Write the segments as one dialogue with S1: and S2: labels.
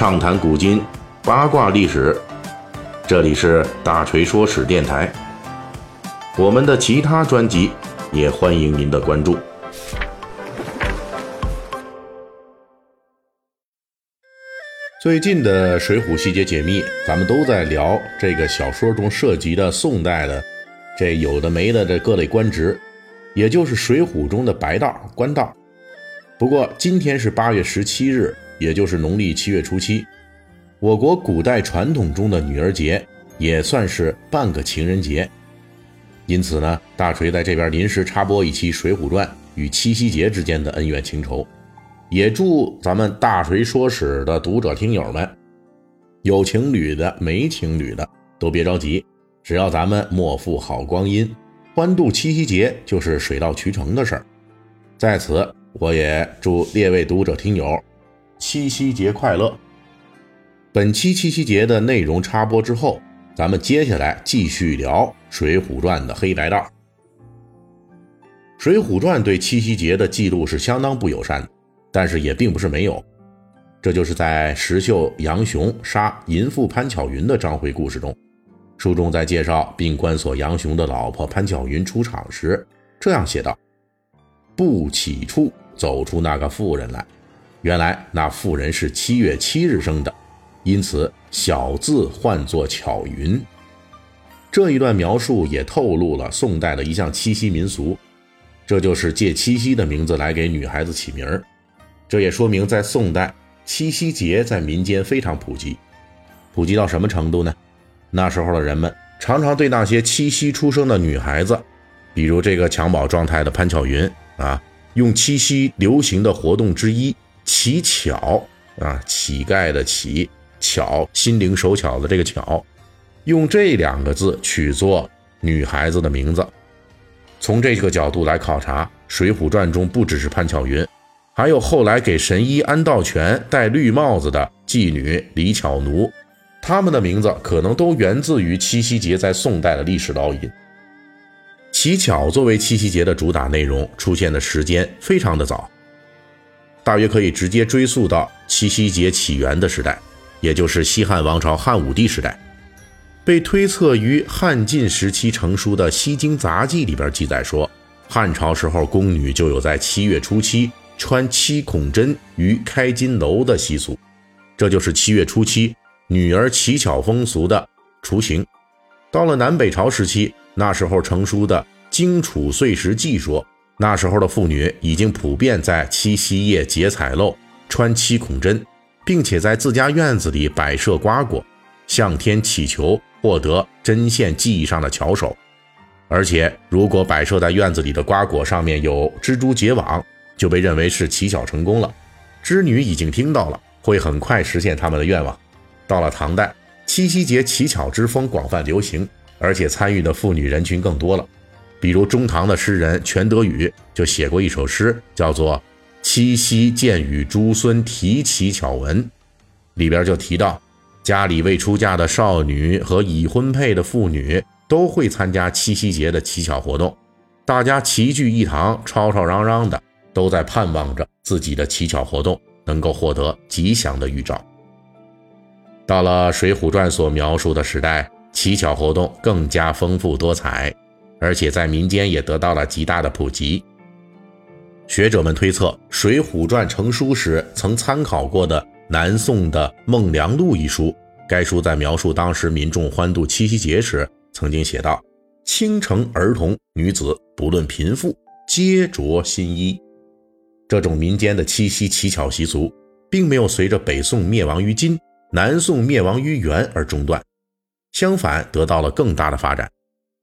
S1: 畅谈古今，八卦历史。这里是大锤说史电台。我们的其他专辑也欢迎您的关注。最近的《水浒细节解密》，咱们都在聊这个小说中涉及的宋代的这有的没的这各类官职，也就是《水浒》中的白道、官道。不过今天是八月十七日，也就是农历七月初七，我国古代传统中的女儿节也算是半个情人节。因此呢，大锤在这边临时插播一期《水浒传》与七夕节之间的恩怨情仇，也祝咱们大锤说史的读者听友们，有情侣的、没情侣的都别着急，只要咱们莫负好光阴，欢度七夕节就是水到渠成的事儿。在此。我也祝列位读者听友七夕节快乐。本期七夕节的内容插播之后，咱们接下来继续聊《水浒传》的黑白道。《水浒传》对七夕节的记录是相当不友善的，但是也并不是没有。这就是在石秀杨雄杀淫妇潘巧云的章回故事中，书中在介绍并关锁杨雄的老婆潘巧云出场时，这样写道：“不起处。”走出那个妇人来，原来那妇人是七月七日生的，因此小字唤作巧云。这一段描述也透露了宋代的一项七夕民俗，这就是借七夕的名字来给女孩子起名儿。这也说明在宋代，七夕节在民间非常普及。普及到什么程度呢？那时候的人们常常对那些七夕出生的女孩子，比如这个襁褓状态的潘巧云啊。用七夕流行的活动之一“乞巧”啊，乞丐的乞巧，心灵手巧的这个巧，用这两个字取作女孩子的名字。从这个角度来考察，《水浒传》中不只是潘巧云，还有后来给神医安道全戴绿帽子的妓女李巧奴，他们的名字可能都源自于七夕节在宋代的历史烙印。乞巧作为七夕节的主打内容出现的时间非常的早，大约可以直接追溯到七夕节起源的时代，也就是西汉王朝汉武帝时代。被推测于汉晋时期成书的《西京杂记》里边记载说，汉朝时候宫女就有在七月初七穿七孔针于开金楼的习俗，这就是七月初七女儿乞巧风俗的雏形。到了南北朝时期。那时候成书的《荆楚岁时记》说，那时候的妇女已经普遍在七夕夜结彩漏，穿七孔针，并且在自家院子里摆设瓜果，向天祈求获得针线技艺上的巧手。而且，如果摆设在院子里的瓜果上面有蜘蛛结网，就被认为是乞巧成功了。织女已经听到了，会很快实现他们的愿望。到了唐代，七夕节乞巧之风广泛流行。而且参与的妇女人群更多了，比如中唐的诗人全德语就写过一首诗，叫做《七夕见与诸孙提乞巧文》，里边就提到，家里未出嫁的少女和已婚配的妇女都会参加七夕节的乞巧活动，大家齐聚一堂，吵吵嚷嚷的，都在盼望着自己的乞巧活动能够获得吉祥的预兆。到了《水浒传》所描述的时代。乞巧活动更加丰富多彩，而且在民间也得到了极大的普及。学者们推测，《水浒传》成书时曾参考过的南宋的《孟良录》一书，该书在描述当时民众欢度七夕节时，曾经写道：“青城儿童女子，不论贫富，皆着新衣。”这种民间的七夕乞巧习俗，并没有随着北宋灭亡于金、南宋灭亡于元而中断。相反，得到了更大的发展。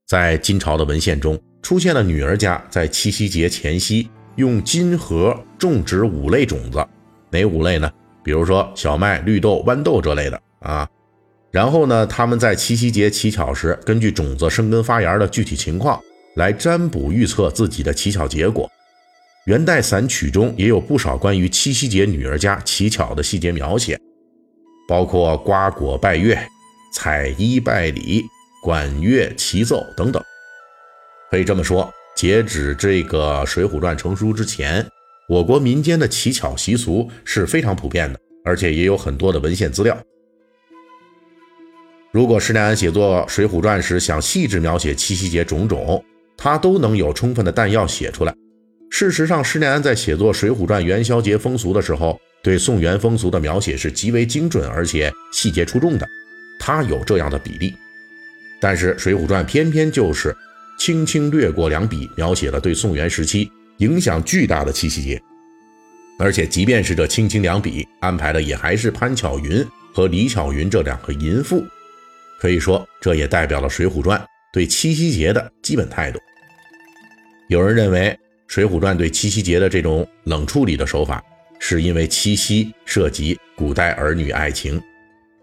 S1: 在金朝的文献中，出现了女儿家在七夕节前夕用金盒种植五类种子，哪五类呢？比如说小麦、绿豆、豌豆这类的啊。然后呢，他们在七夕节乞巧时，根据种子生根发芽的具体情况来占卜预测自己的乞巧结果。元代散曲中也有不少关于七夕节女儿家乞巧的细节描写，包括瓜果拜月。采衣拜礼、管乐齐奏等等，可以这么说，截止这个《水浒传》成书之前，我国民间的乞巧习俗是非常普遍的，而且也有很多的文献资料。如果施耐庵写作《水浒传》时想细致描写七夕节种种，他都能有充分的弹药写出来。事实上，施耐庵在写作《水浒传》元宵节风俗的时候，对宋元风俗的描写是极为精准而且细节出众的，他有这样的比例。但是《水浒传》偏偏就是轻轻略过两笔，描写了对宋元时期影响巨大的七夕节。而且，即便是这轻轻两笔，安排的也还是潘巧云和李巧云这两个淫妇。可以说，这也代表了《水浒传》对七夕节的基本态度。有人认为，《水浒传》对七夕节的这种冷处理的手法，是因为七夕涉及古代儿女爱情，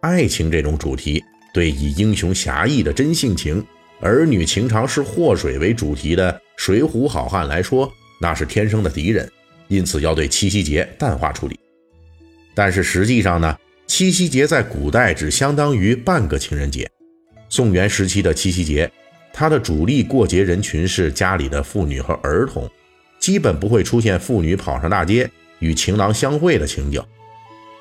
S1: 爱情这种主题对以英雄侠义的真性情、儿女情长是祸水为主题的水浒好汉来说，那是天生的敌人。因此要对七夕节淡化处理，但是实际上呢，七夕节在古代只相当于半个情人节。宋元时期的七夕节，它的主力过节人群是家里的妇女和儿童，基本不会出现妇女跑上大街与情郎相会的情景。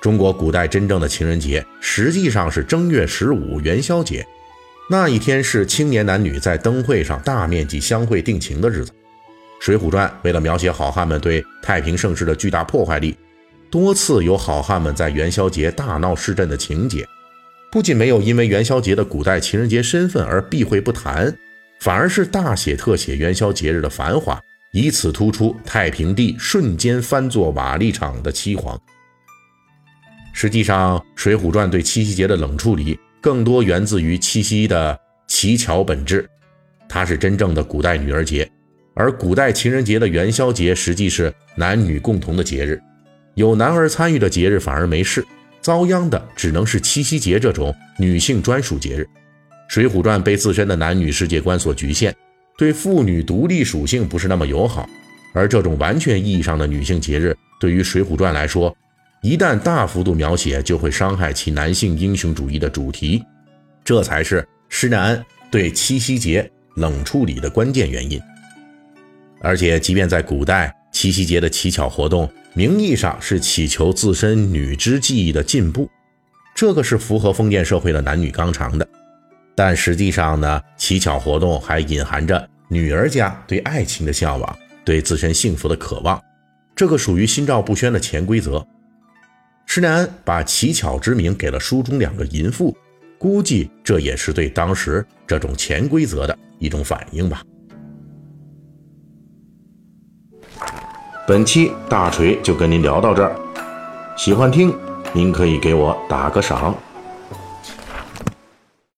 S1: 中国古代真正的情人节实际上是正月十五元宵节，那一天是青年男女在灯会上大面积相会定情的日子。《水浒传》为了描写好汉们对太平盛世的巨大破坏力，多次有好汉们在元宵节大闹市镇的情节。不仅没有因为元宵节的古代情人节身份而避讳不谈，反而是大写特写元宵节日的繁华，以此突出太平地瞬间翻作瓦砾场的凄惶。实际上，《水浒传》对七夕节的冷处理，更多源自于七夕的乞巧本质，它是真正的古代女儿节。而古代情人节的元宵节实际是男女共同的节日，有男儿参与的节日反而没事，遭殃的只能是七夕节这种女性专属节日。《水浒传》被自身的男女世界观所局限，对妇女独立属性不是那么友好。而这种完全意义上的女性节日，对于《水浒传》来说，一旦大幅度描写，就会伤害其男性英雄主义的主题。这才是施耐庵对七夕节冷处理的关键原因。而且，即便在古代，七夕节的乞巧活动名义上是祈求自身女织技艺的进步，这个是符合封建社会的男女纲常的。但实际上呢，乞巧活动还隐含着女儿家对爱情的向往，对自身幸福的渴望，这个属于心照不宣的潜规则。施耐庵把乞巧之名给了书中两个淫妇，估计这也是对当时这种潜规则的一种反应吧。本期大锤就跟您聊到这儿，喜欢听您可以给我打个赏。